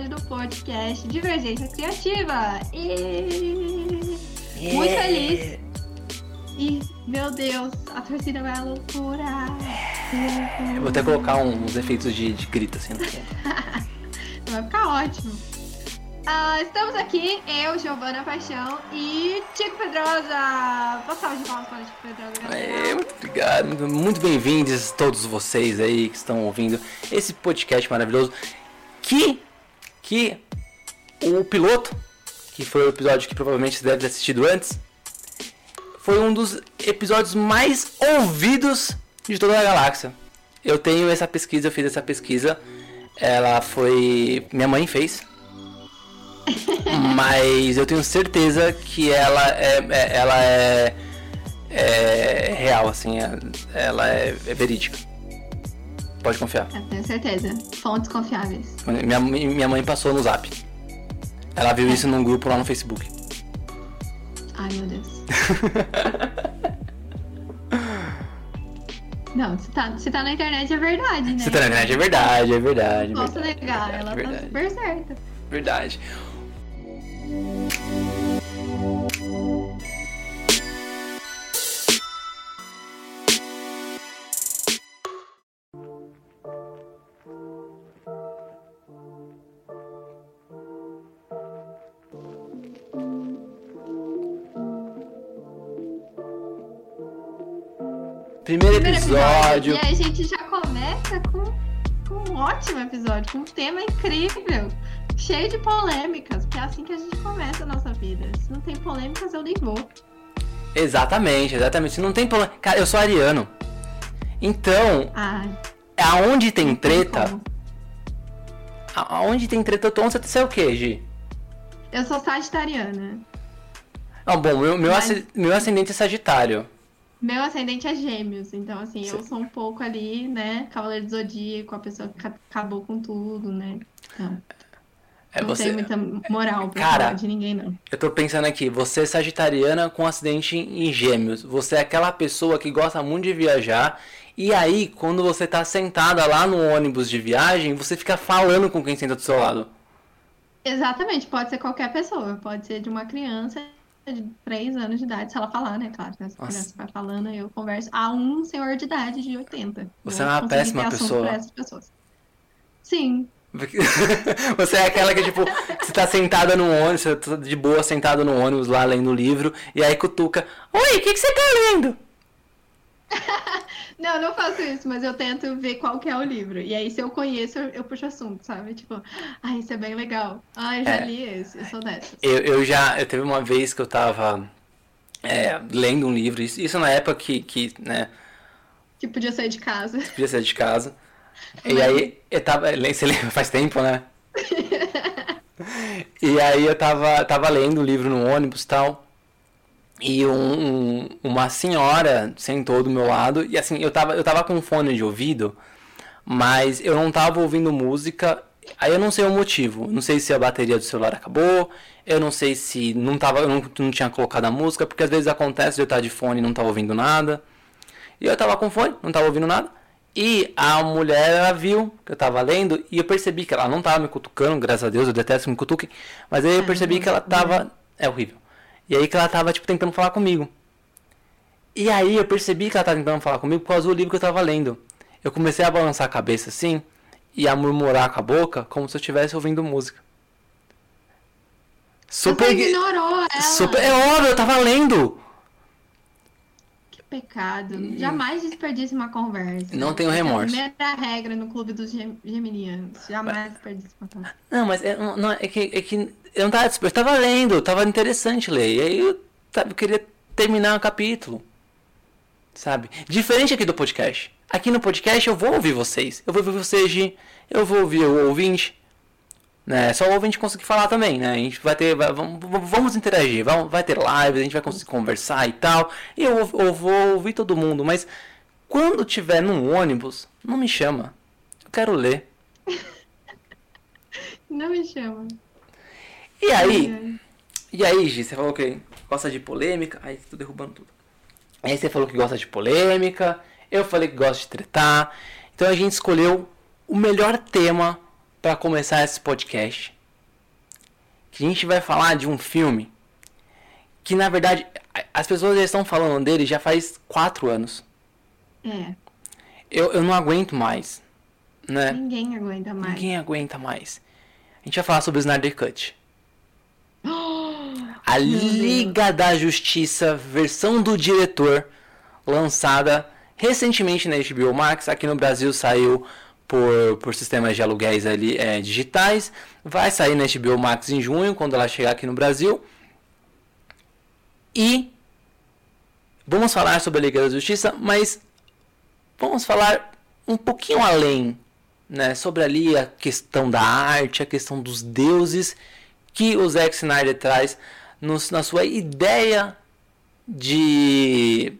episódio do podcast Divergência Criativa. E muito feliz. E, meu Deus, a torcida vai à loucura. Eu vou até colocar uns efeitos de, de grito assim no fundo. vai ficar ótimo. Ah, estamos aqui, eu, Giovana Paixão e Tico Pedrosa. Boa salve de palmas para o Tico Pedrosa. É, muito obrigado, muito bem-vindos todos vocês aí que estão ouvindo esse podcast maravilhoso. Que, que o piloto, que foi o episódio que provavelmente você deve ter assistido antes, foi um dos episódios mais ouvidos de toda a galáxia. Eu tenho essa pesquisa, eu fiz essa pesquisa. Ela foi. Minha mãe fez. Mas eu tenho certeza que ela é, é ela é, é, real, assim, é, ela é, é, verídica. Pode confiar. Eu tenho certeza. Fontes confiáveis. Minha, minha mãe passou no zap. Ela viu é. isso num grupo lá no Facebook. Ai meu Deus. Não, se tá, se tá na internet é verdade, né? Se tá na internet é verdade, é verdade. Posso negar, ela tá super certa. Verdade. Primeiro, episódio. E a gente já começa com, com um ótimo episódio, com um tema incrível cheio de polêmicas, porque é assim que a gente começa a nossa vida. Se não tem polêmicas, eu nem vou. Exatamente, exatamente. Se não tem polêmica. Cara, eu sou ariano. Então, aonde tem treta. Aonde tem treta, eu tô. Você é o quê, Gi? Eu sou sagitariana. Ah, bom, meu, meu, Mas... meu ascendente é Sagitário. Meu ascendente é gêmeos, então assim, Sim. eu sou um pouco ali, né, Cavaleiro do Zodíaco, a pessoa que acabou com tudo, né? Então... É, não você... tem muita moral pra Cara, falar de ninguém, não. Eu tô pensando aqui, você é sagitariana com acidente em gêmeos. Você é aquela pessoa que gosta muito de viajar. E aí, quando você tá sentada lá no ônibus de viagem, você fica falando com quem senta do seu lado. Exatamente, pode ser qualquer pessoa. Pode ser de uma criança de 3 anos de idade, se ela falar, né? Claro, né? Se a criança vai falando, eu converso. A um senhor de idade de 80. Você é uma péssima pessoa. Sim, você é aquela que, tipo, você tá sentada no ônibus, você tá de boa sentada no ônibus lá lendo o livro, e aí cutuca, oi, o que, que você tá lendo? não, não faço isso, mas eu tento ver qual que é o livro. E aí, se eu conheço, eu, eu puxo assunto, sabe? Tipo, ah, esse é bem legal. Ah, eu já é, li esse, eu sou dessas. Eu, eu já, eu teve uma vez que eu tava é, lendo um livro, isso, isso na época que, que, né... Que podia sair de casa. Podia sair de casa. E aí, eu tava. Você lembra? Faz tempo, né? e aí eu tava, tava lendo o livro no ônibus e tal. E um, um, uma senhora sentou do meu lado. E assim, eu tava, eu tava com fone de ouvido, mas eu não tava ouvindo música. Aí eu não sei o motivo. Não sei se a bateria do celular acabou. Eu não sei se não tava, eu não, não tinha colocado a música, porque às vezes acontece de eu estar de fone e não tava ouvindo nada. E eu tava com fone, não tava ouvindo nada. E a mulher, ela viu que eu tava lendo e eu percebi que ela não tava me cutucando, graças a Deus, eu detesto que me cutuquem. Mas aí eu percebi que ela tava. É horrível. E aí que ela tava, tipo, tentando falar comigo. E aí eu percebi que ela tava tentando falar comigo por causa do livro que eu tava lendo. Eu comecei a balançar a cabeça assim e a murmurar com a boca como se eu estivesse ouvindo música. Super. Você ignorou ela. Super. É óbvio, eu tava lendo pecado. Jamais desperdice uma conversa. Não tenho remorso. É a primeira regra no clube dos geminianos. Jamais desperdice uma conversa. Não, mas é, não, é, que, é que eu não tava eu tava lendo, tava interessante ler. E aí eu, sabe, eu queria terminar o capítulo. Sabe? Diferente aqui do podcast. Aqui no podcast eu vou ouvir vocês. Eu vou ouvir vocês. Eu vou ouvir o ouvinte. Né? Só o ouvinte conseguir falar também, né? A gente vai ter. Vai, vamos, vamos interagir, vamos, vai ter lives, a gente vai conseguir conversar e tal. E eu, eu vou ouvir todo mundo, mas quando tiver num ônibus, não me chama. Eu quero ler. Não me chama. E aí? E aí, Gi, você falou que gosta de polêmica. Ai, tô derrubando tudo. Aí você falou que gosta de polêmica. Eu falei que gosta de tretar. Então a gente escolheu o melhor tema para começar esse podcast. Que a gente vai falar de um filme que na verdade as pessoas já estão falando dele já faz quatro anos. É. Eu, eu não aguento mais. Né? Ninguém aguenta mais. Ninguém aguenta mais. A gente vai falar sobre o Snyder Cut. A Liga da Justiça, versão do diretor, lançada recentemente na HBO Max. Aqui no Brasil saiu por, por sistemas de aluguéis ali, é, digitais. Vai sair na HBO Max em junho, quando ela chegar aqui no Brasil. E vamos falar sobre a Liga da Justiça, mas vamos falar um pouquinho além, né, sobre ali a questão da arte, a questão dos deuses que o Zack Snyder traz nos, na sua ideia de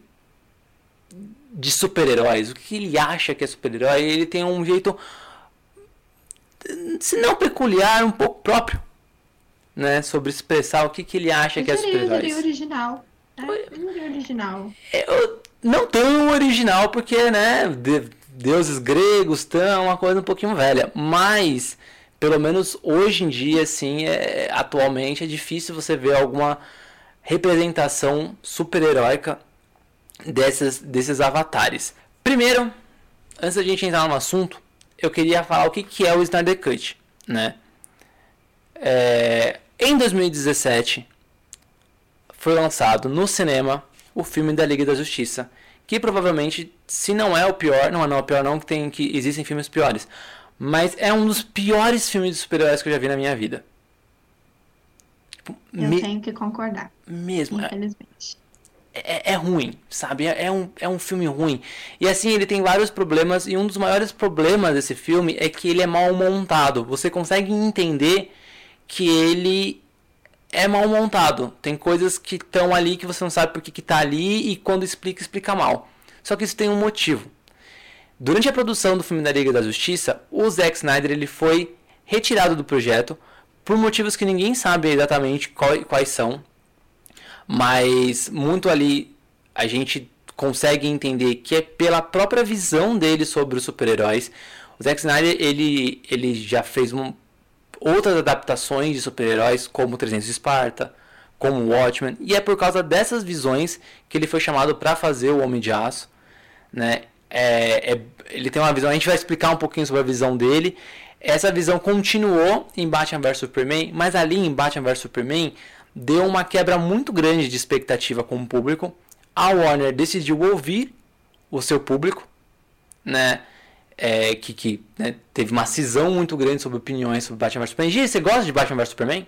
de super-heróis, o que ele acha que é super-herói, ele tem um jeito se não peculiar, um pouco próprio, né, sobre expressar o que, que ele acha eu que é super-heróis. original. É, original. Eu não tão original porque, né, deuses gregos estão uma coisa um pouquinho velha, mas pelo menos hoje em dia, assim, é, atualmente é difícil você ver alguma representação super-heróica desses, desses avatares. Primeiro, antes da gente entrar no assunto, eu queria falar o que, que é o Snyder Cut, né? É, em 2017 foi lançado no cinema o filme da Liga da Justiça, que provavelmente, se não é o pior, não é não, o pior não, que tem que existem filmes piores, mas é um dos piores filmes de super-heróis que eu já vi na minha vida. Tipo, eu me... tenho que concordar. Mesmo. É infelizmente. É, é, ruim, sabe? É, é, um, é um filme ruim. E assim, ele tem vários problemas, e um dos maiores problemas desse filme é que ele é mal montado. Você consegue entender que ele é mal montado. Tem coisas que estão ali que você não sabe por que está ali, e quando explica, explica mal. Só que isso tem um motivo. Durante a produção do filme da Liga da Justiça, o Zack Snyder ele foi retirado do projeto por motivos que ninguém sabe exatamente quais são mas muito ali a gente consegue entender que é pela própria visão dele sobre os super-heróis. O Zack Snyder ele, ele já fez um, outras adaptações de super-heróis, como 300 de Esparta, como Watchmen, e é por causa dessas visões que ele foi chamado para fazer o Homem de Aço, né? É, é, ele tem uma visão, a gente vai explicar um pouquinho sobre a visão dele. Essa visão continuou em Batman vs Superman, mas ali em Batman vs Superman deu uma quebra muito grande de expectativa com o público. A Warner decidiu ouvir o seu público, né? É, que, que né, teve uma cisão muito grande sobre opiniões sobre Batman vs Superman. Gi, você gosta de Batman vs Superman?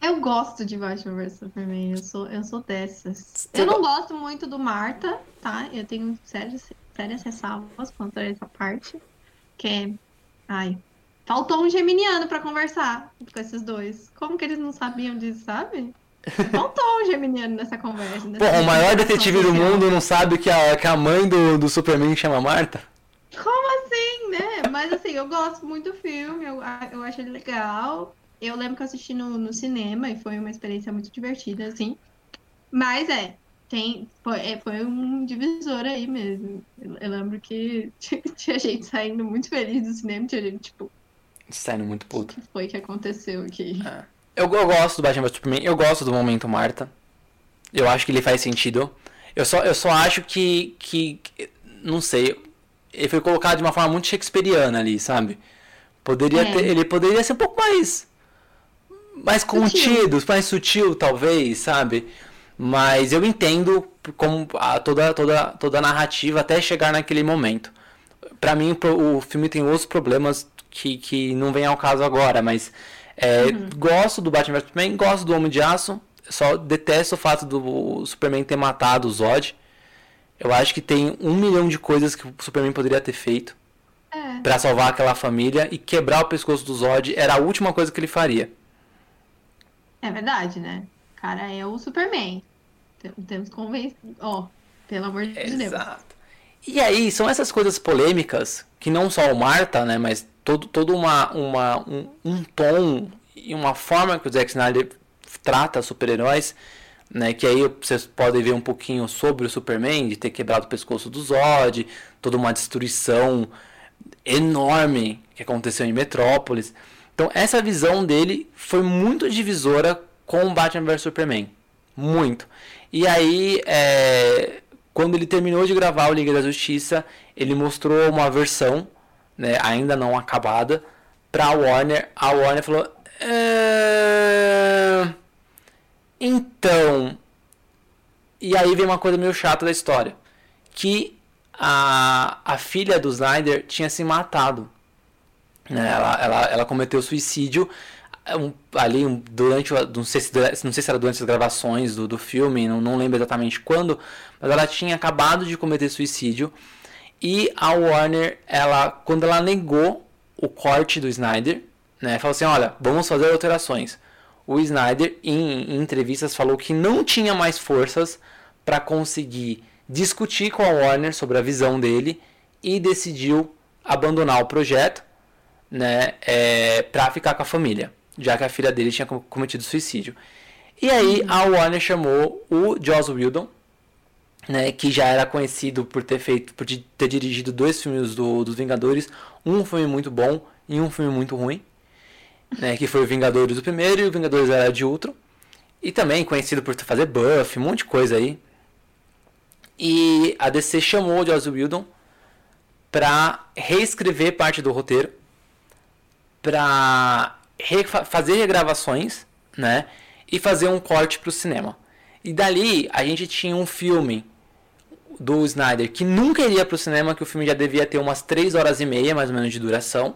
Eu gosto de Batman vs Superman, eu sou, eu sou dessas. Você eu não go... gosto muito do Marta, tá? Eu tenho sérias, sérias ressalvas contra essa parte. Que é. Ai, Faltou um geminiano para conversar com esses dois. Como que eles não sabiam disso, sabe? Faltou um geminiano nessa conversa. Pô, o maior detetive do mundo não sabe que a, que a mãe do, do Superman chama Marta? Como assim, né? Mas assim, eu gosto muito do filme, eu, eu acho ele legal. Eu lembro que eu assisti no, no cinema e foi uma experiência muito divertida, assim. Mas é, tem, foi, é, foi um divisor aí mesmo. Eu, eu lembro que tinha gente saindo muito feliz do cinema, tinha gente, tipo, Saindo muito puto. O que foi que aconteceu aqui? É. Eu, eu gosto do Batman vs Superman, eu gosto do momento Marta. Eu acho que ele faz sentido. Eu só, eu só acho que, que. Não sei. Ele foi colocado de uma forma muito shakespeariana ali, sabe? Poderia é. ter, ele poderia ser um pouco mais. Mais contido, sutil. mais sutil, talvez, sabe? Mas eu entendo como a, toda, toda, toda a narrativa até chegar naquele momento. Para mim, o filme tem outros problemas que, que não vem ao caso agora, mas é, uhum. gosto do Batman vs Superman, gosto do Homem de Aço, só detesto o fato do Superman ter matado o Zod. Eu acho que tem um milhão de coisas que o Superman poderia ter feito é. para salvar aquela família e quebrar o pescoço do Zod era a última coisa que ele faria. É verdade, né? Cara é o Superman. Temos que convencer. Ó, pelo amor de Exato. Deus. Exato. E aí, são essas coisas polêmicas que não só o Marta, né, mas todo, todo uma, uma, um, um tom e uma forma que o Zack Snyder trata super-heróis, né, que aí vocês podem ver um pouquinho sobre o Superman, de ter quebrado o pescoço do Zod, toda uma destruição enorme que aconteceu em Metrópolis. Então essa visão dele foi muito divisora com Batman vs Superman, muito. E aí, é, quando ele terminou de gravar o Liga da Justiça, ele mostrou uma versão, né, ainda não acabada, para a Warner. A Warner falou: é... então, e aí vem uma coisa meio chata da história, que a, a filha do Snyder tinha se matado. Né? Ela, ela, ela cometeu suicídio um, ali durante não sei, se, não sei se era durante as gravações do, do filme, não, não lembro exatamente quando, mas ela tinha acabado de cometer suicídio e a Warner, ela quando ela negou o corte do Snyder, né, falou assim, olha, vamos fazer alterações. O Snyder em, em entrevistas falou que não tinha mais forças para conseguir discutir com a Warner sobre a visão dele e decidiu abandonar o projeto, né, é, para ficar com a família já que a filha dele tinha cometido suicídio. E aí a Warner chamou o Joss Whedon, né, que já era conhecido por ter feito, por ter dirigido dois filmes do, dos Vingadores, um filme muito bom e um filme muito ruim, né, que foi o Vingadores do primeiro e o Vingadores era de outro, e também conhecido por fazer buff, um monte de coisa aí. E a DC chamou o Joss Whedon para reescrever parte do roteiro, para fazer regravações, né? E fazer um corte para o cinema. E dali a gente tinha um filme do Snyder que nunca iria para o cinema, que o filme já devia ter umas 3 horas e meia mais ou menos de duração.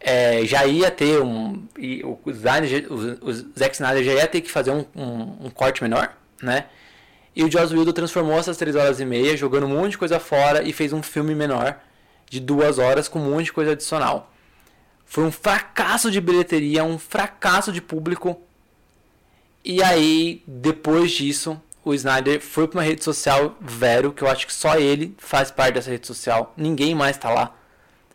É, já ia ter um. O, Snyder, o, o Zack Snyder já ia ter que fazer um, um, um corte menor, né? E o Joss Whedon transformou essas 3 horas e meia, jogando um monte de coisa fora e fez um filme menor de 2 horas com um monte de coisa adicional. Foi um fracasso de bilheteria, um fracasso de público. E aí, depois disso, o Snyder foi para uma rede social Vero, que eu acho que só ele faz parte dessa rede social. Ninguém mais tá lá.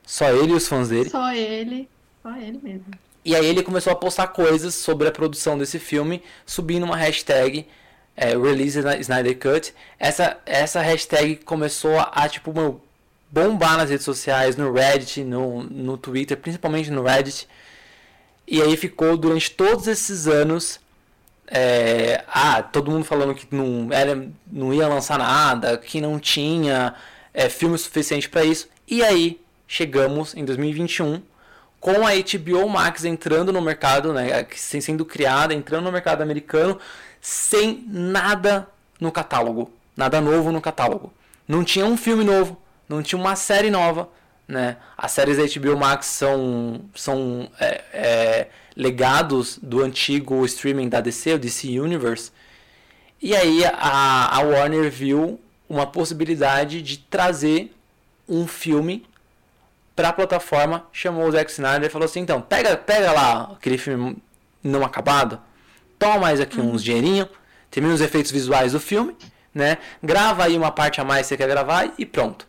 Só ele e os fãs dele. Só ele, só ele mesmo. E aí ele começou a postar coisas sobre a produção desse filme, subindo uma hashtag é, Release Snyder Cut. Essa, essa hashtag começou a, a tipo, meu, bombar nas redes sociais, no Reddit, no, no Twitter, principalmente no Reddit. E aí ficou durante todos esses anos. É, ah, todo mundo falando que não, era, não ia lançar nada, que não tinha é, filme suficiente para isso. E aí chegamos em 2021 com a HBO Max entrando no mercado, né, sendo criada, entrando no mercado americano, sem nada no catálogo, nada novo no catálogo. Não tinha um filme novo, não tinha uma série nova, né? As séries da HBO Max são, são é, é, legados do antigo streaming da DC, o DC Universe. E aí a, a Warner viu uma possibilidade de trazer um filme para a plataforma, chamou o Zack Snyder e falou assim: então, pega, pega lá aquele filme não acabado, toma mais aqui uns dinheirinho, termina os efeitos visuais do filme, né? Grava aí uma parte a mais que você quer gravar e pronto.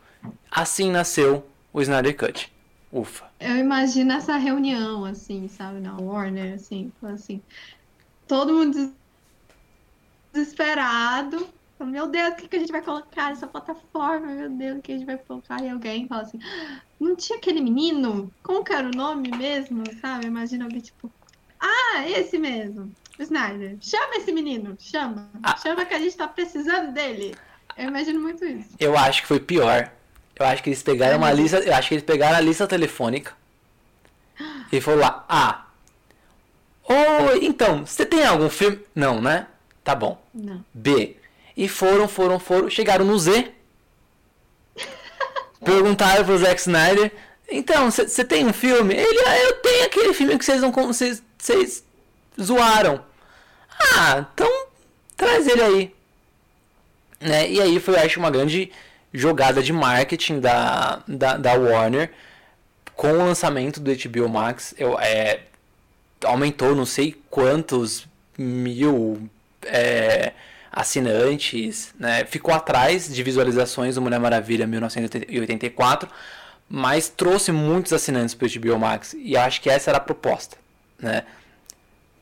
Assim nasceu o Snyder Cut. Ufa. Eu imagino essa reunião, assim, sabe, na Warner, assim, assim, todo mundo desesperado. Meu Deus, o que, que a gente vai colocar nessa plataforma? Meu Deus, o que a gente vai colocar? E alguém fala assim, não tinha aquele menino? Como que era o nome mesmo, sabe? Imagina alguém tipo, ah, esse mesmo, o Snyder. Chama esse menino, chama. Ah. Chama que a gente tá precisando dele. Eu imagino muito isso. Eu acho que foi pior. Eu acho que eles pegaram uma lista. Eu acho que eles pegaram a lista telefônica. E foram lá. Ah. Oi, então, você tem algum filme? Não, né? Tá bom. Não. B. E foram, foram, foram. Chegaram no Z. Perguntaram pro Zack Snyder. Então, você tem um filme? Ele, ah, eu tenho aquele filme que vocês não. Vocês, vocês zoaram. Ah, então traz ele aí. Né? E aí foi, eu acho, uma grande jogada de marketing da, da, da Warner com o lançamento do HBO Max. Eu, é, aumentou não sei quantos mil é, assinantes, né? ficou atrás de visualizações do Mulher Maravilha 1984, mas trouxe muitos assinantes para o HBO Max e acho que essa era a proposta, né?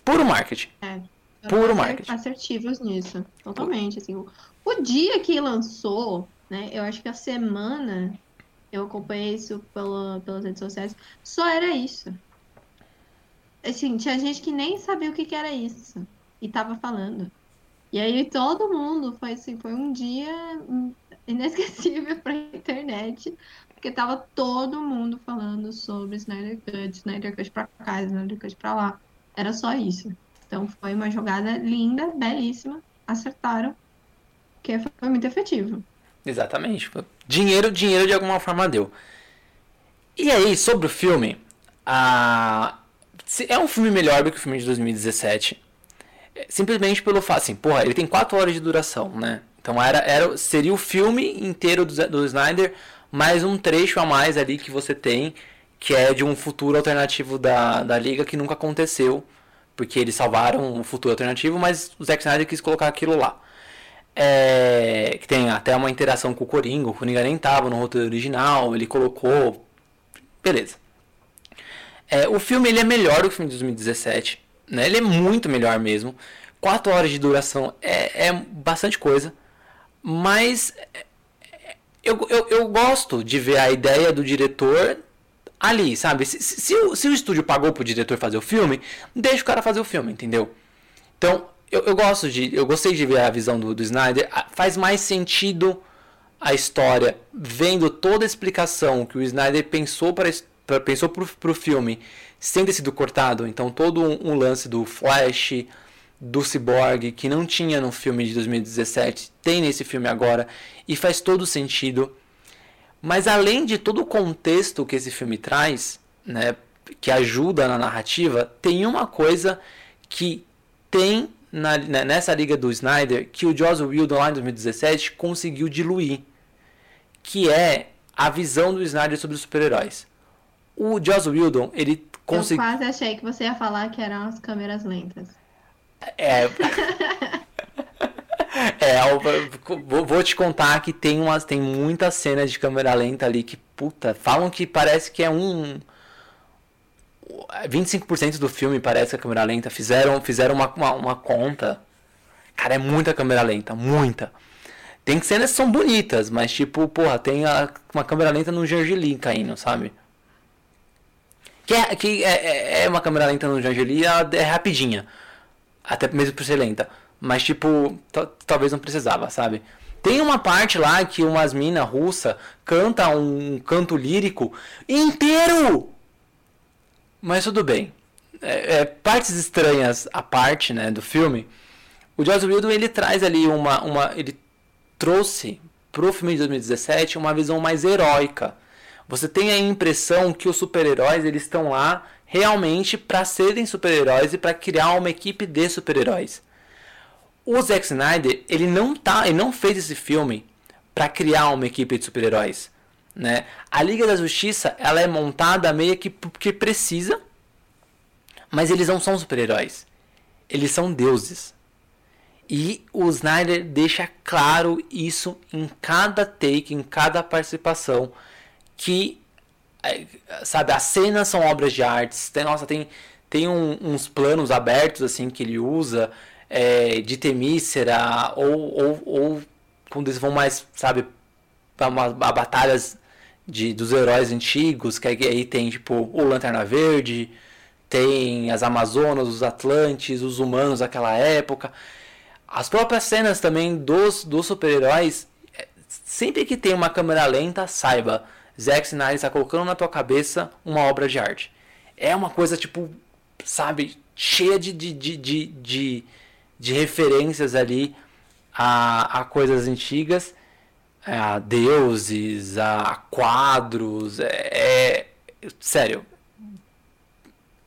Puro marketing. É, Puro marketing. Assertivos nisso, totalmente. Assim, o, o dia que lançou né? Eu acho que a semana, eu acompanhei isso pela, pelas redes sociais, só era isso. Assim, tinha gente que nem sabia o que, que era isso e tava falando. E aí todo mundo foi assim, foi um dia inesquecível pra internet, porque tava todo mundo falando sobre Snyder Cut, Snyder Cut pra cá, Snyder Cut pra lá. Era só isso. Então foi uma jogada linda, belíssima, acertaram, que foi muito efetivo. Exatamente. Dinheiro, dinheiro de alguma forma deu. E aí, sobre o filme, a... é um filme melhor do que o filme de 2017. Simplesmente pelo fato, assim, porra, ele tem 4 horas de duração, né? Então era, era, seria o filme inteiro do, do Snyder, mais um trecho a mais ali que você tem, que é de um futuro alternativo da, da Liga que nunca aconteceu, porque eles salvaram um futuro alternativo, mas o Zack Snyder quis colocar aquilo lá. É, que tem até uma interação com o Coringa, o Coringa nem estava no roteiro original, ele colocou. Beleza. É, o filme ele é melhor do que o filme de 2017, né? ele é muito melhor mesmo. 4 horas de duração é, é bastante coisa, mas eu, eu, eu gosto de ver a ideia do diretor ali, sabe? Se, se, se, o, se o estúdio pagou pro diretor fazer o filme, deixa o cara fazer o filme, entendeu? Então, eu, eu gosto de. Eu gostei de ver a visão do, do Snyder. Faz mais sentido a história vendo toda a explicação que o Snyder pensou para pensou pro, pro filme sem ter sido cortado. Então todo um, um, lance do Flash, do Cyborg, que não tinha no filme de 2017, tem nesse filme agora e faz todo sentido. Mas além de todo o contexto que esse filme traz, né, que ajuda na narrativa, tem uma coisa que tem na, nessa liga do Snyder que o Joss Whedon lá em 2017 conseguiu diluir, que é a visão do Snyder sobre os super-heróis. O Joss Whedon, ele conseguiu... Eu quase achei que você ia falar que eram as câmeras lentas. É... é, vou te contar que tem umas, tem muitas cenas de câmera lenta ali que, puta, falam que parece que é um 25% do filme parece a câmera lenta. Fizeram, fizeram uma, uma, uma, conta. Cara, é muita câmera lenta, muita. Tem cenas que são bonitas, mas tipo, porra, tem a, uma câmera lenta no Gergelim caindo, sabe? Que, é, que é, é, é uma câmera lenta no Gergelim, é rapidinha. Até mesmo por ser lenta. Mas tipo, talvez não precisava, sabe? Tem uma parte lá que umas minas russa canta um canto lírico inteiro mas tudo bem. É, é, partes estranhas à parte né, do filme. O Joss Whedon ele traz ali uma, uma ele trouxe pro filme de 2017 uma visão mais heróica. Você tem a impressão que os super-heróis eles estão lá realmente para serem super-heróis e para criar uma equipe de super-heróis. O Zack Snyder ele não tá, ele não fez esse filme para criar uma equipe de super-heróis. Né? A Liga da Justiça ela é montada meio que porque precisa, mas eles não são super-heróis. Eles são deuses. E o Snyder deixa claro isso em cada take, em cada participação, que é, sabe, as cenas são obras de artes. Tem, nossa, tem, tem um, uns planos abertos assim que ele usa é, de Temícera ou, ou, ou quando eles vão mais, sabe, para batalhas de, dos heróis antigos, que aí tem tipo o Lanterna Verde, tem as Amazonas, os Atlantes, os humanos daquela época. As próprias cenas também dos, dos super-heróis, é, sempre que tem uma câmera lenta, saiba, Zack Snyder está colocando na tua cabeça uma obra de arte. É uma coisa tipo, sabe, cheia de, de, de, de, de, de referências ali a, a coisas antigas a deuses, a quadros, é, é sério.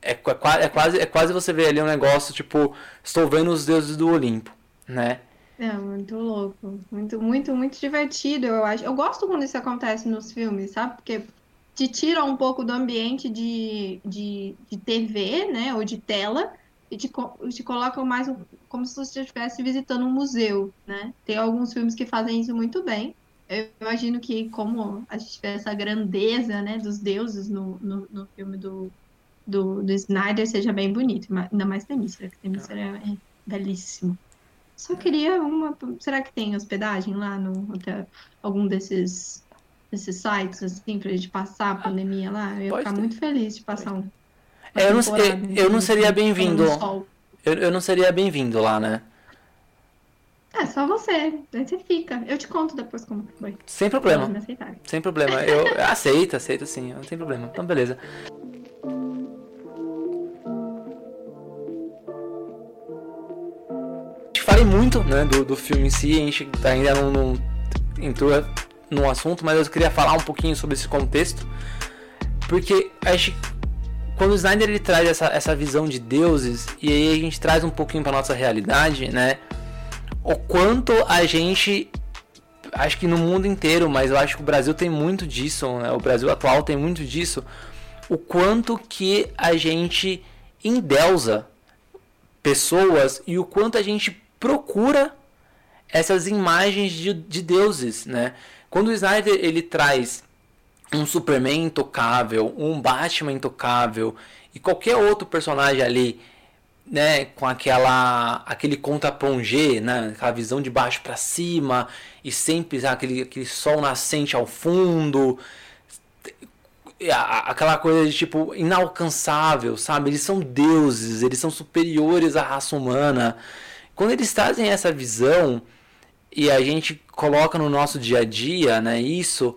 É, é, é, quase, é quase você ver ali um negócio tipo, estou vendo os deuses do Olimpo, né? É muito louco, muito, muito, muito divertido, eu acho. Eu gosto quando isso acontece nos filmes, sabe? Porque te tira um pouco do ambiente de, de, de TV, né? Ou de tela, e te, te coloca mais como se você estivesse visitando um museu, né? Tem alguns filmes que fazem isso muito bem eu imagino que como a gente vê essa grandeza, né, dos deuses no, no, no filme do, do, do, Snyder seja bem bonito, ainda mais Temícera, que Temícera é, é belíssimo. Só queria uma. Será que tem hospedagem lá no hotel? Algum desses esses sites, assim, pra gente passar a pandemia lá? Eu ia Pode ficar ter. muito feliz de passar um. É, eu, não, eu, eu não seria bem-vindo. Eu, eu não seria bem-vindo lá, né? É, só você. Aí você fica. Eu te conto depois como foi. Sem problema. Sem problema. Eu aceito, aceito sim. Não tem problema. Então, beleza. Falei muito, né, do, do filme em si. A gente ainda não, não entrou no assunto, mas eu queria falar um pouquinho sobre esse contexto. Porque acho quando o Snyder ele traz essa, essa visão de deuses, e aí a gente traz um pouquinho para nossa realidade, né? O quanto a gente. Acho que no mundo inteiro, mas eu acho que o Brasil tem muito disso, né? O Brasil atual tem muito disso. O quanto que a gente endeusa pessoas e o quanto a gente procura essas imagens de, de deuses, né? Quando o Snyder ele traz um Superman intocável, um Batman intocável e qualquer outro personagem ali, né, com aquela aquele contra-plongé, né, aquela visão de baixo para cima e sempre aquele, aquele sol nascente ao fundo, aquela coisa de tipo inalcançável, sabe? Eles são deuses, eles são superiores à raça humana. Quando eles trazem essa visão e a gente coloca no nosso dia a dia, né, isso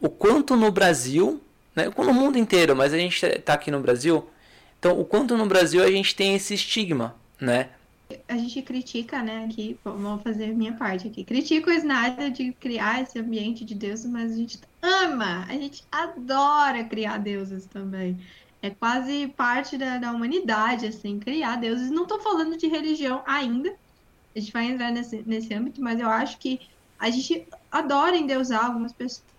o quanto no Brasil, né, no mundo inteiro, mas a gente está aqui no Brasil, então o quanto no Brasil a gente tem esse estigma, né? A gente critica, né, aqui, vou fazer minha parte aqui, critica o Snyder de criar esse ambiente de deuses, mas a gente ama, a gente adora criar deuses também. É quase parte da, da humanidade, assim, criar deuses. Não estou falando de religião ainda, a gente vai entrar nesse, nesse âmbito, mas eu acho que a gente adora endeusar algumas pessoas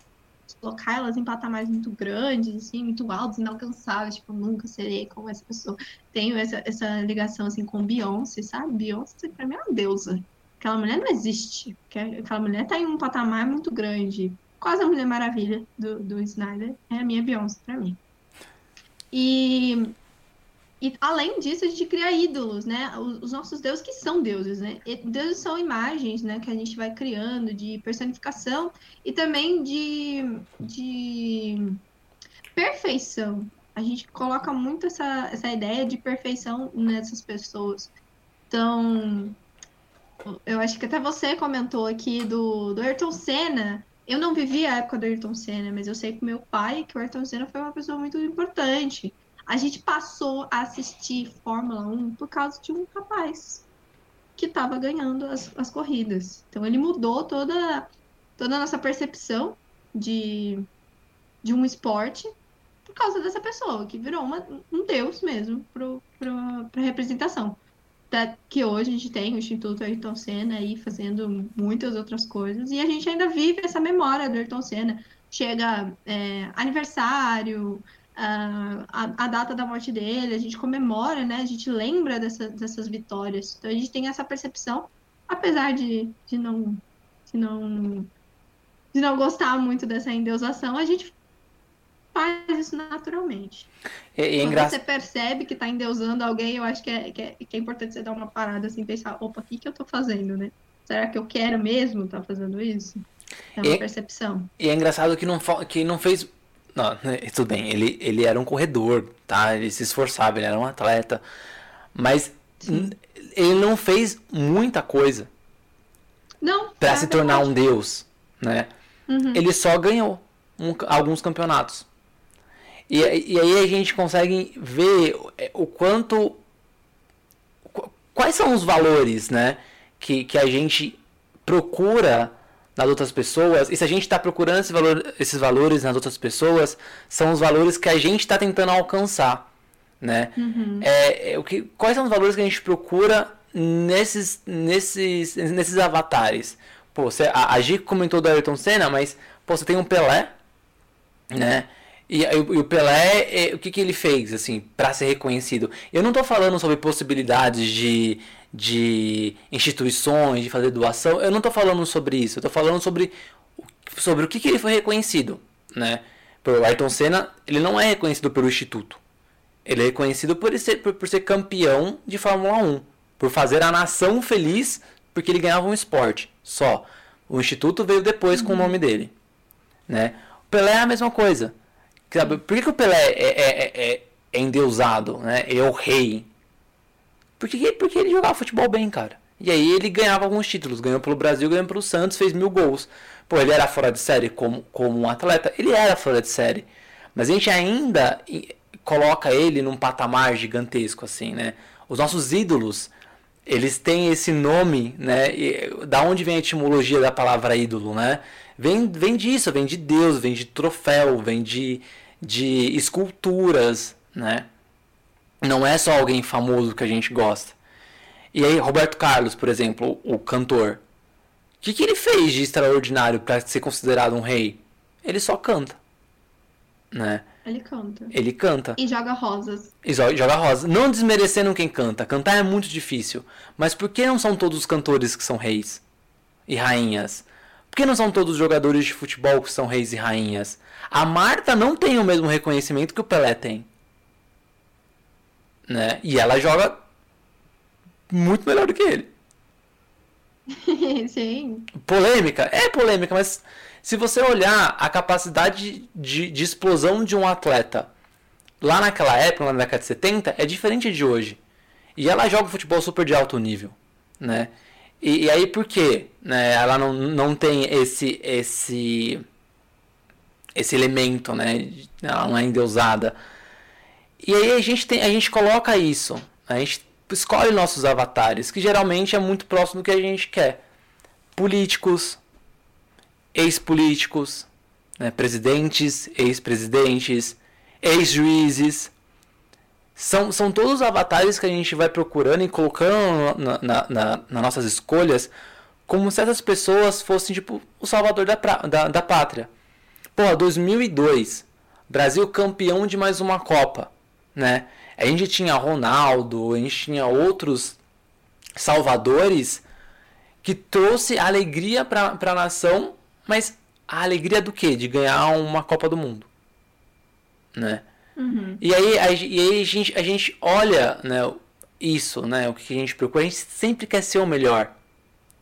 colocar elas em patamares muito grandes, assim, muito altos, inalcançáveis, tipo, nunca serei como essa pessoa. Tenho essa, essa ligação, assim, com Beyoncé, sabe? Beyoncé, pra mim, é uma deusa. Aquela mulher não existe. Aquela mulher tá em um patamar muito grande. Quase a Mulher Maravilha do, do Snyder. É a minha Beyoncé pra mim. E e além disso, a gente cria ídolos, né? Os, os, nossos deuses que são deuses, né? E deuses são imagens, né? Que a gente vai criando de personificação e também de, de perfeição. A gente coloca muito essa, essa ideia de perfeição nessas pessoas. Então, eu acho que até você comentou aqui do, do Ayrton Senna. Eu não vivi a época do Ayrton Senna, mas eu sei que meu pai, que o Ayrton Senna foi uma pessoa muito importante a gente passou a assistir Fórmula 1 por causa de um rapaz que estava ganhando as, as corridas. Então ele mudou toda, toda a nossa percepção de, de um esporte por causa dessa pessoa, que virou uma, um deus mesmo para a representação. Até que hoje a gente tem o Instituto Ayrton Senna aí fazendo muitas outras coisas, e a gente ainda vive essa memória do Ayrton Senna. Chega é, aniversário, a, a, data da morte dele, a gente comemora, né? A gente lembra dessa, dessas vitórias. Então a gente tem essa percepção, apesar de, de não de não de não gostar muito dessa endeusação, a gente faz isso naturalmente. É, é Quando você percebe que está endeusando alguém, eu acho que é, que é, que, é, importante você dar uma parada assim, pensar, opa, o que, que eu estou fazendo, né? Será que eu quero mesmo estar tá fazendo isso? É uma e, percepção. E é engraçado que não, que não fez não, né, tudo bem, ele, ele era um corredor, tá? Ele se esforçava, ele era um atleta. Mas ele não fez muita coisa. Não. Para é se tornar um deus, né? Uhum. Ele só ganhou um, alguns campeonatos. E, e aí a gente consegue ver o quanto. Quais são os valores, né? Que, que a gente procura nas outras pessoas, e se a gente está procurando esse valor, esses valores nas outras pessoas, são os valores que a gente está tentando alcançar, né? Uhum. É, é, o que, quais são os valores que a gente procura nesses, nesses, nesses avatares? Pô, você, a, a G comentou do Ayrton Senna, mas pô, você tem um Pelé, né? E, e, o Pelé, é, o que, que ele fez, assim, para ser reconhecido? Eu não estou falando sobre possibilidades de, de instituições, de fazer doação. Eu não estou falando sobre isso. Eu estou falando sobre, sobre o que, que ele foi reconhecido, né? O Ayrton Senna, ele não é reconhecido pelo Instituto. Ele é reconhecido por ser, por, por ser campeão de Fórmula 1. Por fazer a nação feliz porque ele ganhava um esporte só. O Instituto veio depois uhum. com o nome dele, né? Pelé é a mesma coisa. Sabe? Por que, que o Pelé é, é, é, é endeusado, né? Ele é o rei. Porque, porque ele jogava futebol bem, cara. E aí ele ganhava alguns títulos. Ganhou pelo Brasil, ganhou pelo Santos, fez mil gols. Pô, ele era fora de série como, como um atleta? Ele era fora de série. Mas a gente ainda coloca ele num patamar gigantesco, assim, né? Os nossos ídolos, eles têm esse nome, né? E, da onde vem a etimologia da palavra ídolo, né? Vem, vem disso, vem de Deus, vem de troféu, vem de, de esculturas, né? Não é só alguém famoso que a gente gosta. E aí, Roberto Carlos, por exemplo, o cantor. O que, que ele fez de extraordinário para ser considerado um rei? Ele só canta. Né? Ele canta. Ele canta. E joga rosas. E joga rosas. Não desmerecendo quem canta. Cantar é muito difícil. Mas por que não são todos os cantores que são reis e rainhas? Por que não são todos os jogadores de futebol que são reis e rainhas? A Marta não tem o mesmo reconhecimento que o Pelé tem. Né? E ela joga muito melhor do que ele. Sim. Polêmica? É polêmica, mas se você olhar a capacidade de, de explosão de um atleta lá naquela época, na década de 70, é diferente de hoje. E ela joga futebol super de alto nível, né? E, e aí por quê? Né? Ela não, não tem esse esse esse elemento, né? Ela não é endeusada. E aí a gente tem a gente coloca isso, a gente escolhe nossos avatares, que geralmente é muito próximo do que a gente quer. Políticos, ex-políticos, né, presidentes, ex-presidentes, ex-juízes. São, são todos os avatares que a gente vai procurando e colocando na, na, na, nas nossas escolhas como se essas pessoas fossem tipo o salvador da, pra, da, da pátria. Pô, 2002, Brasil campeão de mais uma Copa, né? A gente tinha Ronaldo, a gente tinha outros salvadores que trouxe alegria para a nação mas a alegria do quê? De ganhar uma Copa do Mundo. Né? Uhum. E aí, a, e aí a, gente, a gente olha né, isso, né, o que a gente procura. A gente sempre quer ser o melhor.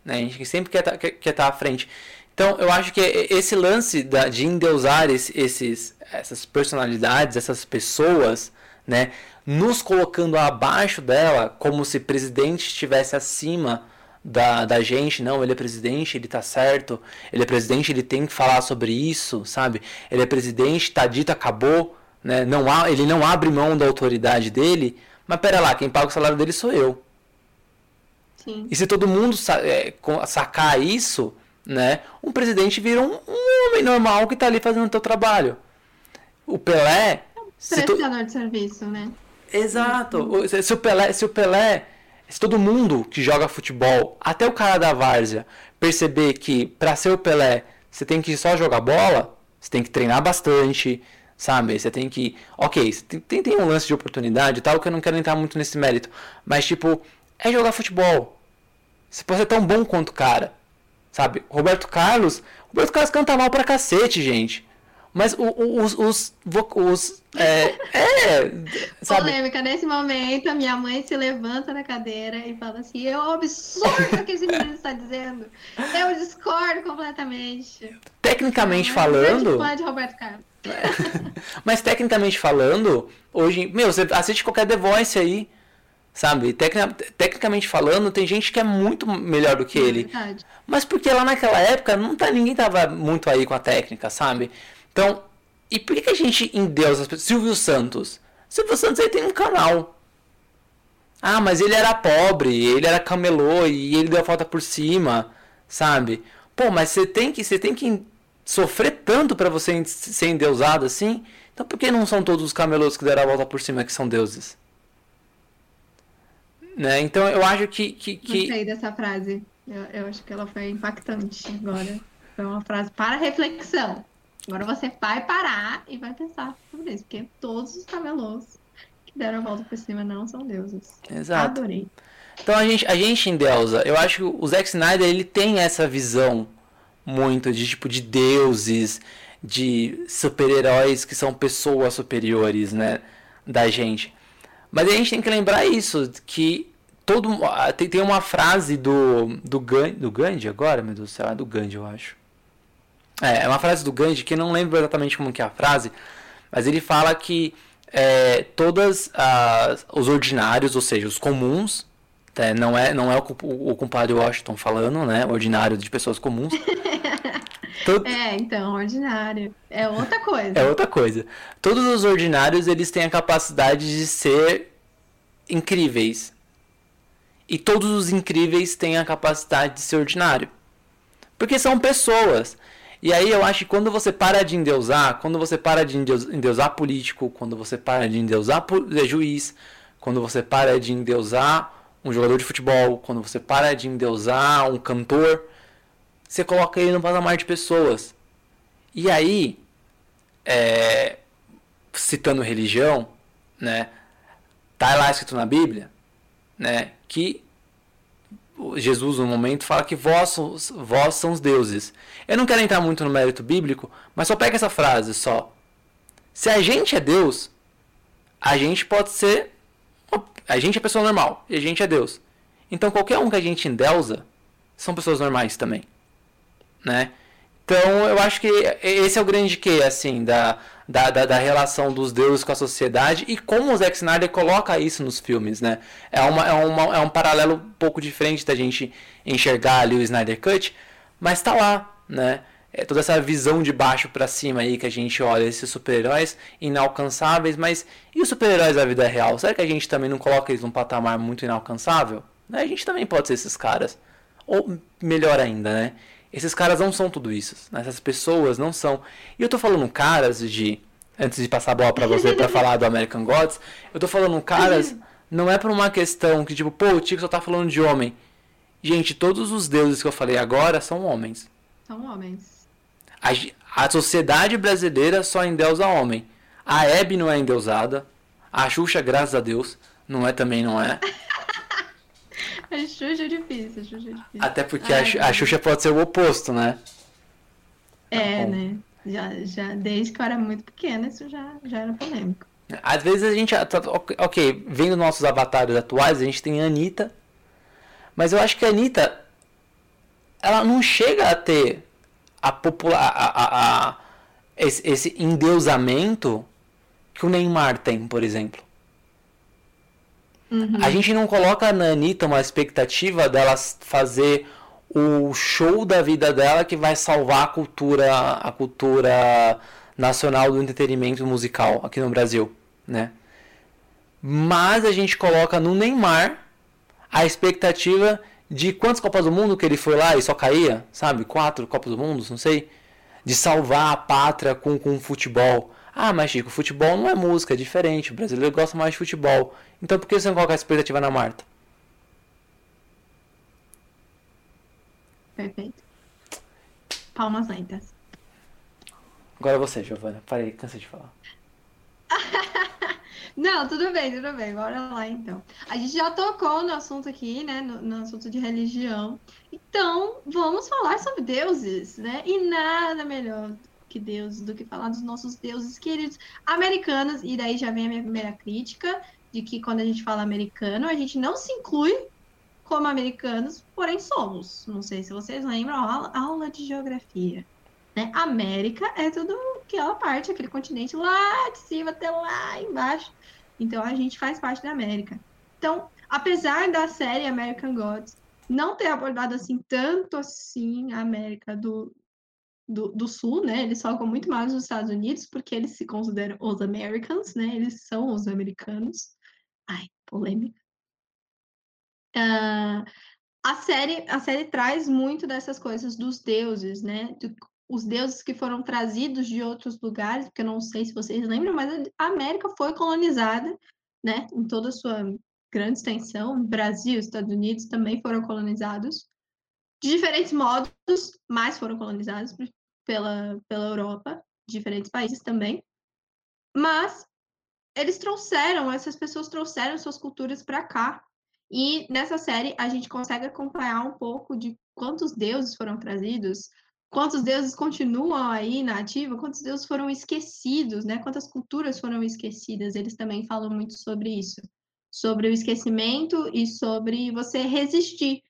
Né? A gente sempre quer tá, quer, quer estar tá à frente. Então, eu acho que esse lance da, de endeusar esse, esses, essas personalidades, essas pessoas, né, nos colocando abaixo dela, como se presidente estivesse acima da, da gente, não, ele é presidente, ele tá certo, ele é presidente, ele tem que falar sobre isso, sabe? Ele é presidente, tá dito, acabou, né? Não há, ele não abre mão da autoridade dele, mas pera lá, quem paga o salário dele sou eu. Sim. E se todo mundo é, sacar isso, né? Um presidente vira um, um homem normal que tá ali fazendo o seu trabalho. O Pelé. Prestador tu... de serviço, né? Exato. Se o Pelé, se o Pelé se todo mundo que joga futebol, até o cara da várzea, perceber que para ser o Pelé, você tem que só jogar bola, você tem que treinar bastante, sabe? Você tem que. Ok, tem, tem um lance de oportunidade e tal, que eu não quero entrar muito nesse mérito. Mas, tipo, é jogar futebol. Você pode ser tão bom quanto o cara, sabe? Roberto Carlos. Roberto Carlos canta mal pra cacete, gente. Mas o, o, os. os, os é, é, sabe? Polêmica. Nesse momento, a minha mãe se levanta da cadeira e fala assim: É um absurdo que esse menino está dizendo. Eu discordo completamente. Tecnicamente falando. Fã de Roberto Carlos. Mas tecnicamente falando, hoje. Meu, você assiste qualquer The Voice aí. Sabe? tecnicamente falando, tem gente que é muito melhor do que é ele. Verdade. Mas porque lá naquela época não tá, ninguém tava muito aí com a técnica, sabe? Então, e por que, a gente endeusa as pessoas? Silvio Santos. Silvio Santos ele tem um canal. Ah, mas ele era pobre, ele era camelô e ele deu a volta por cima, sabe? Pô, mas você tem que, você tem que sofrer tanto para você ser endeusado assim? Então por que não são todos os camelôs que deram a volta por cima que são deuses? Né? Então eu acho que. que, que... Gostei dessa frase. Eu, eu acho que ela foi impactante agora. Foi uma frase para reflexão. Agora você vai parar e vai pensar sobre isso, porque todos os camelôs que deram a volta por cima não são deuses. Exato. Adorei. Então a gente, a gente em Deusa, eu acho que o Zack Snyder ele tem essa visão muito de tipo de deuses, de super-heróis que são pessoas superiores, né, da gente. Mas a gente tem que lembrar isso, que todo tem, tem uma frase do do Gandhi, do Gandhi agora, meu Deus do céu, é do Gandhi, eu acho É, é uma frase do Gandhi que eu não lembro exatamente como que é a frase, mas ele fala que é, todas as, os ordinários, ou seja, os comuns, é, não é não é o, o, o compadre Washington falando, né? Ordinário de pessoas comuns. Todo... É, então, ordinário. É outra coisa. É outra coisa. Todos os ordinários, eles têm a capacidade de ser incríveis. E todos os incríveis têm a capacidade de ser ordinário. Porque são pessoas. E aí eu acho que quando você para de endeusar, quando você para de endeusar político, quando você para de endeusar é, juiz, quando você para de endeusar um jogador de futebol, quando você para de endeusar um cantor, você coloca ele no patamar de pessoas. E aí, é, citando religião, né, tá lá escrito na Bíblia, né, que Jesus no momento fala que vós, vós são os deuses. Eu não quero entrar muito no mérito bíblico, mas só pega essa frase só. Se a gente é Deus, a gente pode ser. A gente é pessoa normal e a gente é Deus. Então qualquer um que a gente endeusa são pessoas normais também. Né? Então eu acho que esse é o grande que assim da, da, da, da, relação dos deuses com a sociedade e como o Zack Snyder coloca isso nos filmes, né? É, uma, é, uma, é um paralelo um pouco diferente da gente enxergar ali o Snyder Cut, mas tá lá, né? É toda essa visão de baixo para cima aí que a gente olha esses super-heróis inalcançáveis, mas e os super-heróis da vida real? Será que a gente também não coloca eles num patamar muito inalcançável? Né? A gente também pode ser esses caras. Ou melhor ainda, né? Esses caras não são tudo isso. Né? Essas pessoas não são. E eu tô falando caras de. Antes de passar a bola pra você pra falar do American Gods, eu tô falando caras. Não é por uma questão que, tipo, pô, o Tico só tá falando de homem. Gente, todos os deuses que eu falei agora são homens. São homens. A, a sociedade brasileira só endeusa homem. A Hebe não é endeusada. A Xuxa, graças a Deus, não é também, não é. A Xuxa é difícil, a Xuxa é difícil. Até porque Ai, a, a Xuxa pode ser o oposto, né? É, tá né? Já, já, desde que eu era muito pequena, isso já, já era polêmico. Às vezes a gente. Tá, ok, vendo nossos avatares atuais, a gente tem a Anitta. Mas eu acho que a Anitta. Ela não chega a ter a popular. A, a, a, esse, esse endeusamento que o Neymar tem, por exemplo. Uhum. A gente não coloca na Anitta uma expectativa dela fazer o show da vida dela que vai salvar a cultura, a cultura nacional do entretenimento musical aqui no Brasil, né? Mas a gente coloca no Neymar a expectativa de quantas Copas do Mundo que ele foi lá e só caía, sabe? Quatro Copas do Mundo, não sei. De salvar a pátria com, com futebol. Ah, mas Chico, futebol não é música, é diferente. O brasileiro gosta mais de futebol. Então por que você não coloca a expectativa na Marta? Perfeito. Palmas lentas. Agora você, Giovana. Parei, cansei de falar. Não, tudo bem, tudo bem. Bora lá então. A gente já tocou no assunto aqui, né? No, no, assunto de religião. Então, vamos falar sobre deuses, né? E nada melhor que deuses do que falar dos nossos deuses queridos americanos. E daí já vem a minha primeira crítica de que quando a gente fala americano, a gente não se inclui como americanos, porém somos. Não sei se vocês lembram, aula, aula de geografia. Né? América é tudo aquela parte, aquele continente lá de cima até lá embaixo. Então a gente faz parte da América. Então, apesar da série American Gods não ter abordado assim tanto assim a América do, do, do, Sul, né? Eles focam muito mais nos Estados Unidos, porque eles se consideram os Americans, né? Eles são os americanos. Ai, polêmica. Uh, a série, a série traz muito dessas coisas dos deuses, né? Do, os deuses que foram trazidos de outros lugares, porque eu não sei se vocês lembram, mas a América foi colonizada, né? Em toda a sua grande extensão. Brasil, Estados Unidos também foram colonizados de diferentes modos, mas foram colonizados pela, pela Europa, diferentes países também. Mas eles trouxeram, essas pessoas trouxeram suas culturas para cá. E nessa série a gente consegue acompanhar um pouco de quantos deuses foram trazidos, quantos deuses continuam aí na ativa, quantos deuses foram esquecidos, né? Quantas culturas foram esquecidas. Eles também falam muito sobre isso, sobre o esquecimento e sobre você resistir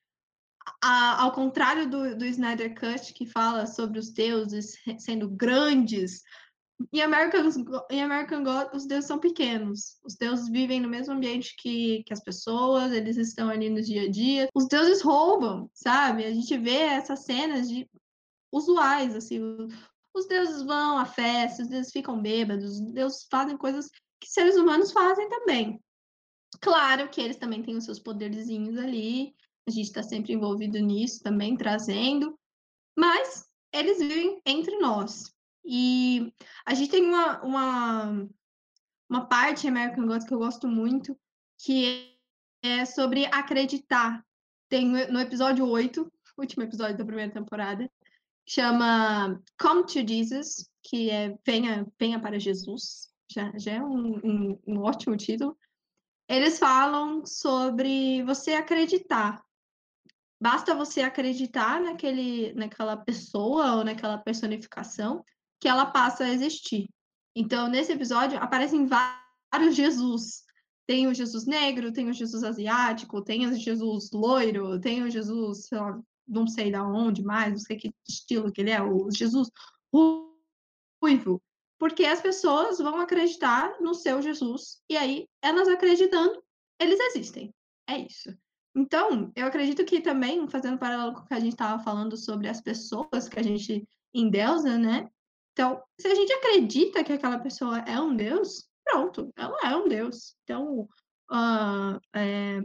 a, ao contrário do, do Snyder Cut, que fala sobre os deuses sendo grandes, em American, em American God, os deuses são pequenos. Os deuses vivem no mesmo ambiente que, que as pessoas, eles estão ali no dia a dia. Os deuses roubam, sabe? A gente vê essas cenas de usuais, assim. Os deuses vão à festa, os deuses ficam bêbados, os deuses fazem coisas que seres humanos fazem também. Claro que eles também têm os seus poderzinhos ali, a gente está sempre envolvido nisso também, trazendo, mas eles vivem entre nós. E a gente tem uma, uma, uma parte American Gods que eu gosto muito, que é sobre acreditar. Tem no episódio 8, último episódio da primeira temporada, chama Come to Jesus, que é Venha, Venha para Jesus. Já, já é um, um, um ótimo título. Eles falam sobre você acreditar. Basta você acreditar naquele, naquela pessoa ou naquela personificação que ela passa a existir. Então, nesse episódio, aparecem vários Jesus. Tem o Jesus negro, tem o Jesus asiático, tem o Jesus loiro, tem o Jesus, sei lá, não sei da onde mais, não sei que estilo que ele é, o Jesus ruivo. Porque as pessoas vão acreditar no seu Jesus, e aí, elas acreditando, eles existem. É isso. Então, eu acredito que também, fazendo paralelo com o que a gente estava falando sobre as pessoas que a gente endeusa, né? Então, se a gente acredita que aquela pessoa é um Deus, pronto, ela é um Deus. Então, uh, é,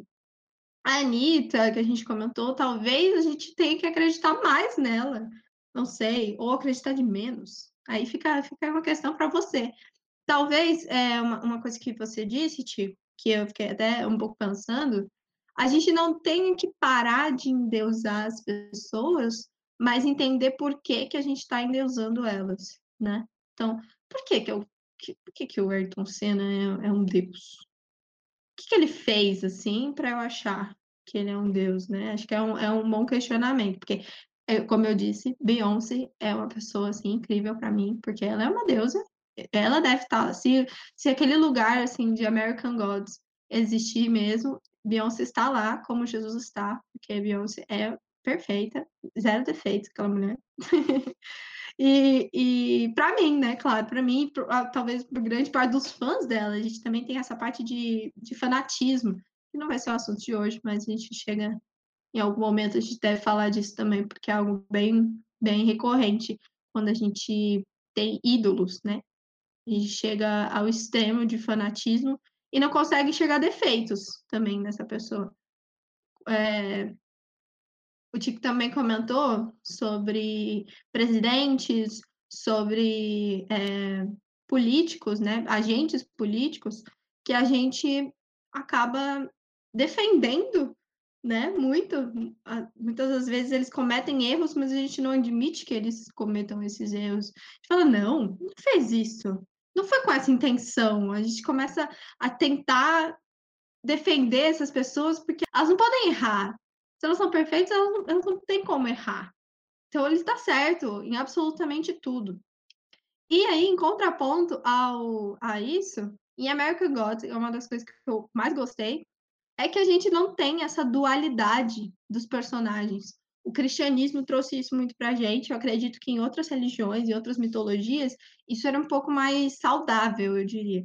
a Anitta, que a gente comentou, talvez a gente tenha que acreditar mais nela, não sei, ou acreditar de menos. Aí fica, fica uma questão para você. Talvez é uma, uma coisa que você disse, Tico, que eu fiquei até um pouco pensando, a gente não tem que parar de endeusar as pessoas mas entender por que, que a gente está endeusando elas, né? Então, por que que, eu, que, por que, que o Ayrton Senna é, é um deus? O que, que ele fez, assim, para eu achar que ele é um deus, né? Acho que é um, é um bom questionamento, porque, é, como eu disse, Beyoncé é uma pessoa, assim, incrível para mim, porque ela é uma deusa, ela deve estar, tá, se, se aquele lugar, assim, de American Gods existir mesmo, Beyoncé está lá como Jesus está, porque Beyoncé é perfeita, zero defeitos, aquela mulher. e e para mim, né, claro, para mim, talvez por grande parte dos fãs dela, a gente também tem essa parte de, de fanatismo, que não vai ser o assunto de hoje, mas a gente chega em algum momento, a gente deve falar disso também, porque é algo bem, bem recorrente quando a gente tem ídolos, né? Gente chega ao extremo de fanatismo e não consegue enxergar defeitos também nessa pessoa. É, o Tico também comentou sobre presidentes, sobre é, políticos, né, agentes políticos, que a gente acaba defendendo, né, muito. Muitas das vezes eles cometem erros, mas a gente não admite que eles cometam esses erros. A gente fala, não, não fez isso. Não foi com essa intenção. A gente começa a tentar defender essas pessoas porque elas não podem errar. Se elas são perfeitas, elas não, elas não têm como errar. Então, ele está certo em absolutamente tudo. E aí, em contraponto ao, a isso, em American Gods, é uma das coisas que eu mais gostei, é que a gente não tem essa dualidade dos personagens. O cristianismo trouxe isso muito pra gente. Eu acredito que em outras religiões e outras mitologias, isso era um pouco mais saudável, eu diria.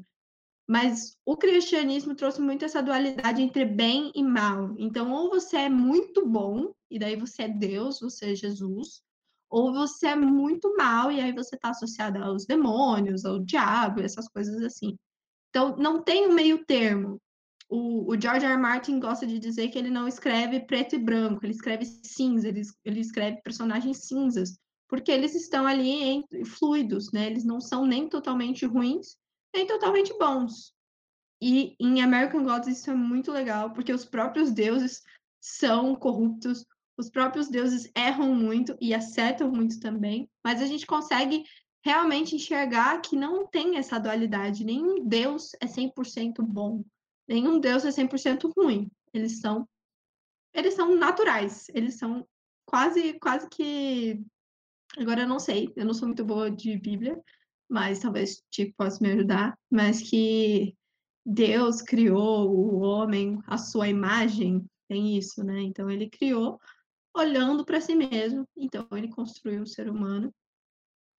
Mas o cristianismo trouxe muito essa dualidade entre bem e mal. Então, ou você é muito bom, e daí você é Deus, você é Jesus, ou você é muito mal, e aí você está associado aos demônios, ao diabo, essas coisas assim. Então, não tem um meio termo. O, o, George R. R. Martin gosta de dizer que ele não escreve preto e branco, ele escreve cinza, ele, ele escreve personagens cinzas, porque eles estão ali em, fluidos, né? Eles não são nem totalmente ruins, nem totalmente bons. E em American Gods isso é muito legal, porque os próprios deuses são corruptos, os próprios deuses erram muito e acertam muito também, mas a gente consegue realmente enxergar que não tem essa dualidade. Nenhum deus é 100% bom, nenhum deus é 100% ruim. Eles são eles são naturais, eles são quase quase que agora eu não sei, eu não sou muito boa de Bíblia, mas talvez Tico possa me ajudar, mas que Deus criou o homem à sua imagem, tem isso, né? Então ele criou olhando para si mesmo. Então, ele construiu o ser humano.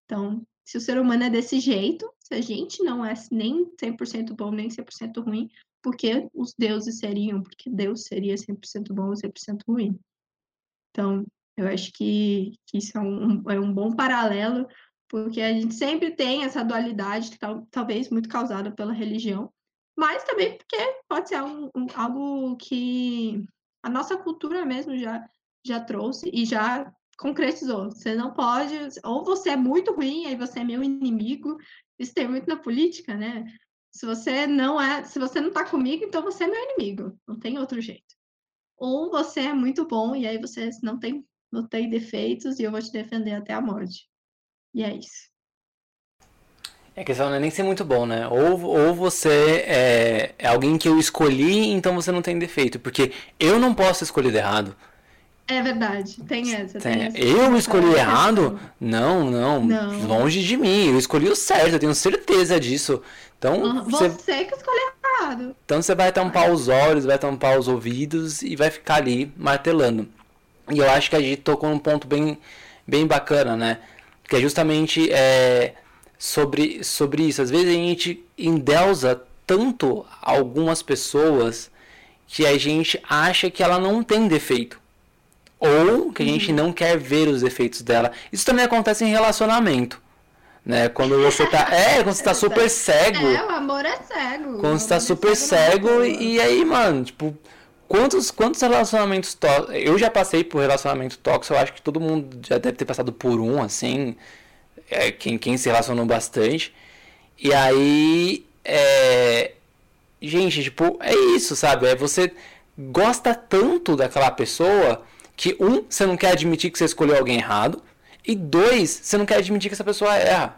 Então, se o ser humano é desse jeito, se a gente não é nem 100% bom, nem 100% ruim, porque os deuses seriam, porque Deus seria 100% bom ou 100% ruim. Então, eu acho que, que isso é um, é um bom paralelo, porque a gente sempre tem essa dualidade, tal, talvez muito causada pela religião, mas também porque pode ser um, um, algo que a nossa cultura mesmo já, já trouxe e já concretizou. Você não pode, ou você é muito ruim, aí você é meu inimigo. Isso tem muito na política, né? Se você não é, se você não tá comigo, então você é meu inimigo. Não tem outro jeito. Ou você é muito bom e aí você não tem, não tem defeitos e eu vou te defender até a morte. E é isso. É questão não é nem ser muito bom, né? Ou, ou você é, é alguém que eu escolhi, então você não tem defeito. Porque eu não posso escolher errado. É verdade, tem essa. Tem tem essa. Eu escolhi errado? Não, não, não, Longe de mim. Eu escolhi o certo, eu tenho certeza disso. Então, você... você que escolheu errado. Então você vai tampar os olhos, vai tampar os ouvidos e vai ficar ali martelando. E eu acho que a gente tocou num ponto bem, bem bacana, né? Que é justamente é, sobre, sobre isso. Às vezes a gente endeusa tanto algumas pessoas que a gente acha que ela não tem defeito ou que a gente uhum. não quer ver os efeitos dela. Isso também acontece em relacionamento. Né? Quando você tá. É, quando você tá super cego. É, o amor é cego. Quando você tá super cego, cego e, e aí, mano, tipo, quantos, quantos relacionamentos tóxicos. Eu já passei por relacionamento tóxico, eu acho que todo mundo já deve ter passado por um, assim. É, quem, quem se relacionou bastante. E aí. É... Gente, tipo, é isso, sabe? É você gosta tanto daquela pessoa que um, você não quer admitir que você escolheu alguém errado, e dois, você não quer admitir que essa pessoa erra,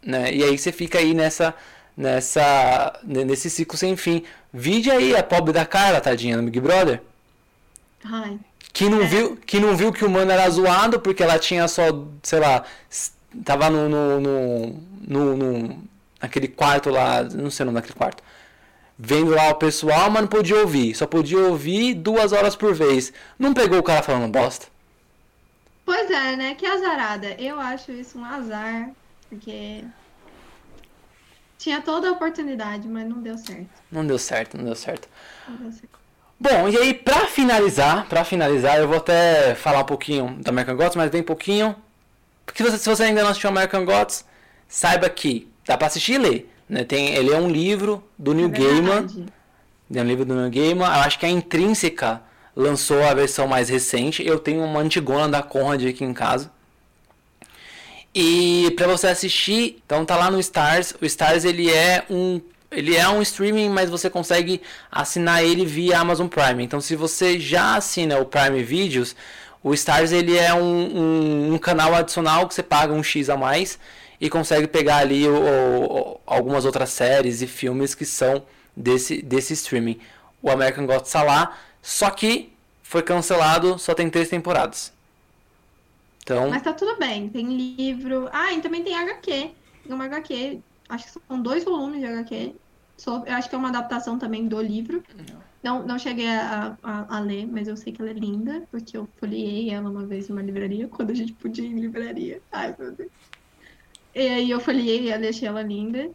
né? E aí você fica aí nessa nessa nesse ciclo sem fim. Vide aí a pobre da cara, tadinha, no Big Brother. Ai. Que não, é. viu, que não viu que o mano era zoado porque ela tinha só, sei lá, tava no, no, no, no, no naquele quarto lá, não sei o nome daquele quarto vendo lá o pessoal, mas não podia ouvir. Só podia ouvir duas horas por vez. Não pegou o cara falando bosta? Pois é, né? Que azarada. Eu acho isso um azar, porque tinha toda a oportunidade, mas não deu certo. Não deu certo, não deu certo. Não deu certo. Bom, e aí pra finalizar, para finalizar, eu vou até falar um pouquinho da American Gods, mas bem pouquinho. Porque se você, se você ainda não assistiu American Gods, saiba que dá pra assistir e ler. Né? Tem, ele é um livro do Neil é Gaiman. É um livro do Neil Gaiman. Eu acho que a Intrínseca lançou a versão mais recente. Eu tenho uma antigona da Conrad aqui em casa. E para você assistir, então tá lá no Stars. O Stars ele é um ele é um streaming, mas você consegue assinar ele via Amazon Prime. Então se você já assina o Prime Videos, o Stars ele é um, um, um canal adicional que você paga um X a mais e consegue pegar ali o, o, algumas outras séries e filmes que são desse, desse streaming. O American Gods está lá, só que foi cancelado, só tem três temporadas. Então... Mas tá tudo bem, tem livro. Ah, e também tem HQ. Tem uma HQ, acho que são dois volumes de HQ. eu acho que é uma adaptação também do livro. Não, não cheguei a, a, a, ler, mas eu sei que ela é linda, porque eu folhei ela uma vez em uma livraria, quando a gente podia ir em livraria. Ai, meu Deus. E aí eu folhei e deixei ela linda.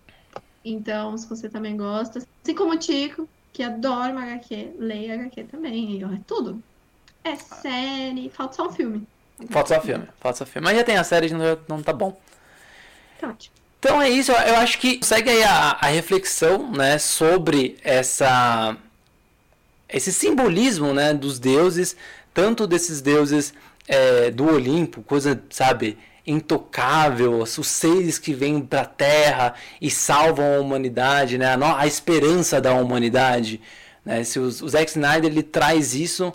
Então, se você também gosta, assim como o Tico, que adora uma HQ, leia HQ também. É tudo. É série, falta só um filme. Falta só filme, falta só filme. Mas já tem a série, não, não tá bom. Tá ótimo. Então é isso, eu acho que segue aí a, a reflexão, né, sobre essa esse simbolismo, né, dos deuses, tanto desses deuses é, do Olimpo, coisa, sabe, intocável, os seres que vêm para a Terra e salvam a humanidade, né? a, a esperança da humanidade. Né? Se o, o Zack Snyder ele traz isso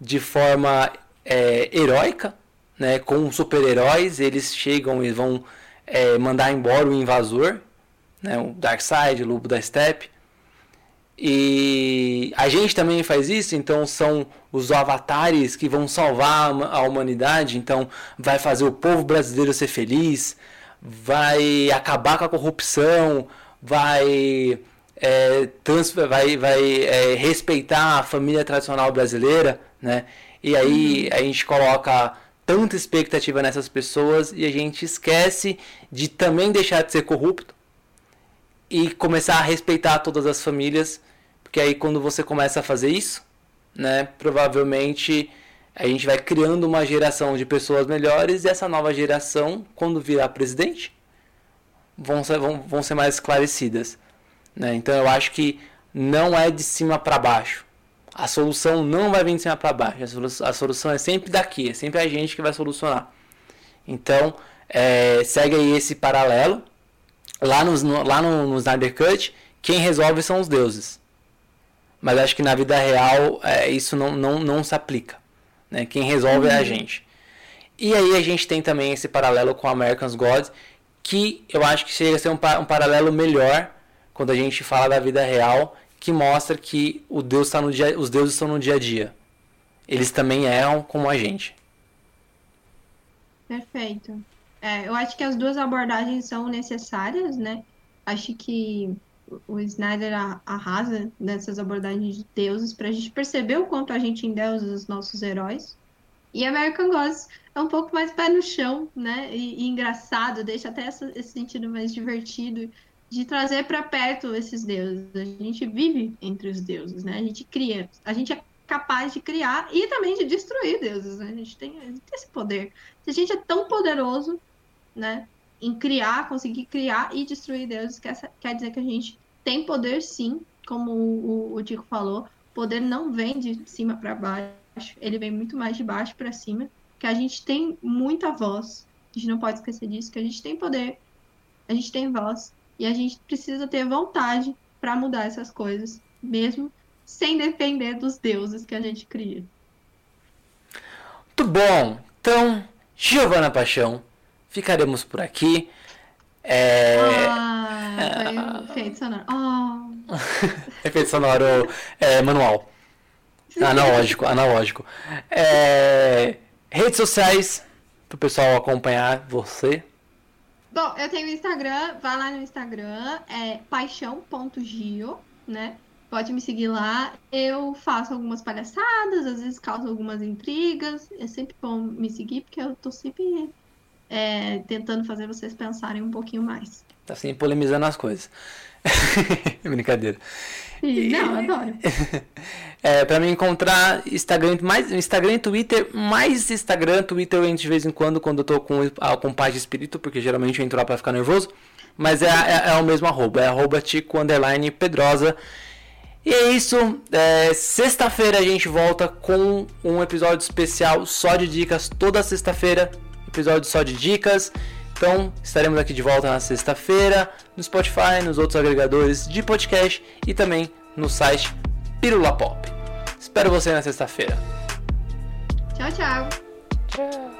de forma é, heróica, né? com super-heróis, eles chegam e vão é, mandar embora o invasor, né? o Darkseid, o Lobo da Steppe. E a gente também faz isso, então são os avatares que vão salvar a humanidade, então vai fazer o povo brasileiro ser feliz, vai acabar com a corrupção, vai, é, trans, vai, vai é, respeitar a família tradicional brasileira, né? E aí a gente coloca tanta expectativa nessas pessoas e a gente esquece de também deixar de ser corrupto e começar a respeitar todas as famílias, porque aí quando você começa a fazer isso, né, provavelmente a gente vai criando uma geração de pessoas melhores e essa nova geração, quando virar presidente, vão ser, vão, vão ser mais esclarecidas. Né? Então eu acho que não é de cima para baixo. A solução não vai vir de cima para baixo. A solução, a solução, é sempre daqui, é sempre a gente que vai solucionar. Então, é, segue aí esse paralelo. Lá, nos, no, lá no, no Snyder Cut, quem resolve são os deuses. Mas acho que na vida real é, isso não, não, não se aplica. Né? Quem resolve uhum. é a uhum. gente. E aí a gente tem também esse paralelo com American's Gods, que eu acho que chega a ser um, um paralelo melhor quando a gente fala da vida real, que mostra que o Deus tá no dia, os deuses estão no dia a dia. Eles também erram como a gente. Perfeito. É, eu acho que as duas abordagens são necessárias, né? Acho que o Snyder arrasa nessas abordagens de deuses para a gente perceber o quanto a gente endeusa os nossos heróis. E American Gods é um pouco mais pé no chão, né? E, e engraçado, deixa até essa, esse sentido mais divertido de trazer para perto esses deuses. A gente vive entre os deuses, né? A gente cria, a gente é capaz de criar e também de destruir deuses. Né? A, gente tem, a gente tem esse poder. A gente é tão poderoso, né? Em criar, conseguir criar e destruir deuses, quer, quer dizer que a gente tem poder sim, como o, Tico falou. O poder não vem de cima para baixo, ele vem muito mais de baixo para cima que a gente tem muita voz. A gente não pode esquecer disso, que a gente tem poder, a gente tem voz e a gente precisa ter vontade para mudar essas coisas, mesmo sem depender dos deuses que a gente cria. Muito bom. Então, Giovana Paixão, ficaremos por aqui. É... Ah, foi efeito sonoro. Oh. efeito sonoro é, manual. Analógico, analógico. É... Redes sociais para o pessoal acompanhar você. Bom, eu tenho o Instagram, vai lá no Instagram, é paixão.gio, né? Pode me seguir lá. Eu faço algumas palhaçadas, às vezes causo algumas intrigas. É sempre bom me seguir, porque eu tô sempre é, tentando fazer vocês pensarem um pouquinho mais. Tá sempre polemizando as coisas. Brincadeira. E, não, adoro. é, pra me encontrar Instagram, mais, Instagram e Twitter, mais Instagram, Twitter eu entro de vez em quando, quando eu tô com, com paz de espírito, porque geralmente eu entro lá pra ficar nervoso. Mas é, é, é o mesmo arroba, é arroba tico underline pedrosa. E é isso. É, sexta-feira a gente volta com um episódio especial só de dicas toda sexta-feira. Episódio só de dicas. Então, estaremos aqui de volta na sexta-feira, no Spotify, nos outros agregadores de podcast e também no site Pirula Pop. Espero você na sexta-feira. Tchau, tchau. Tchau.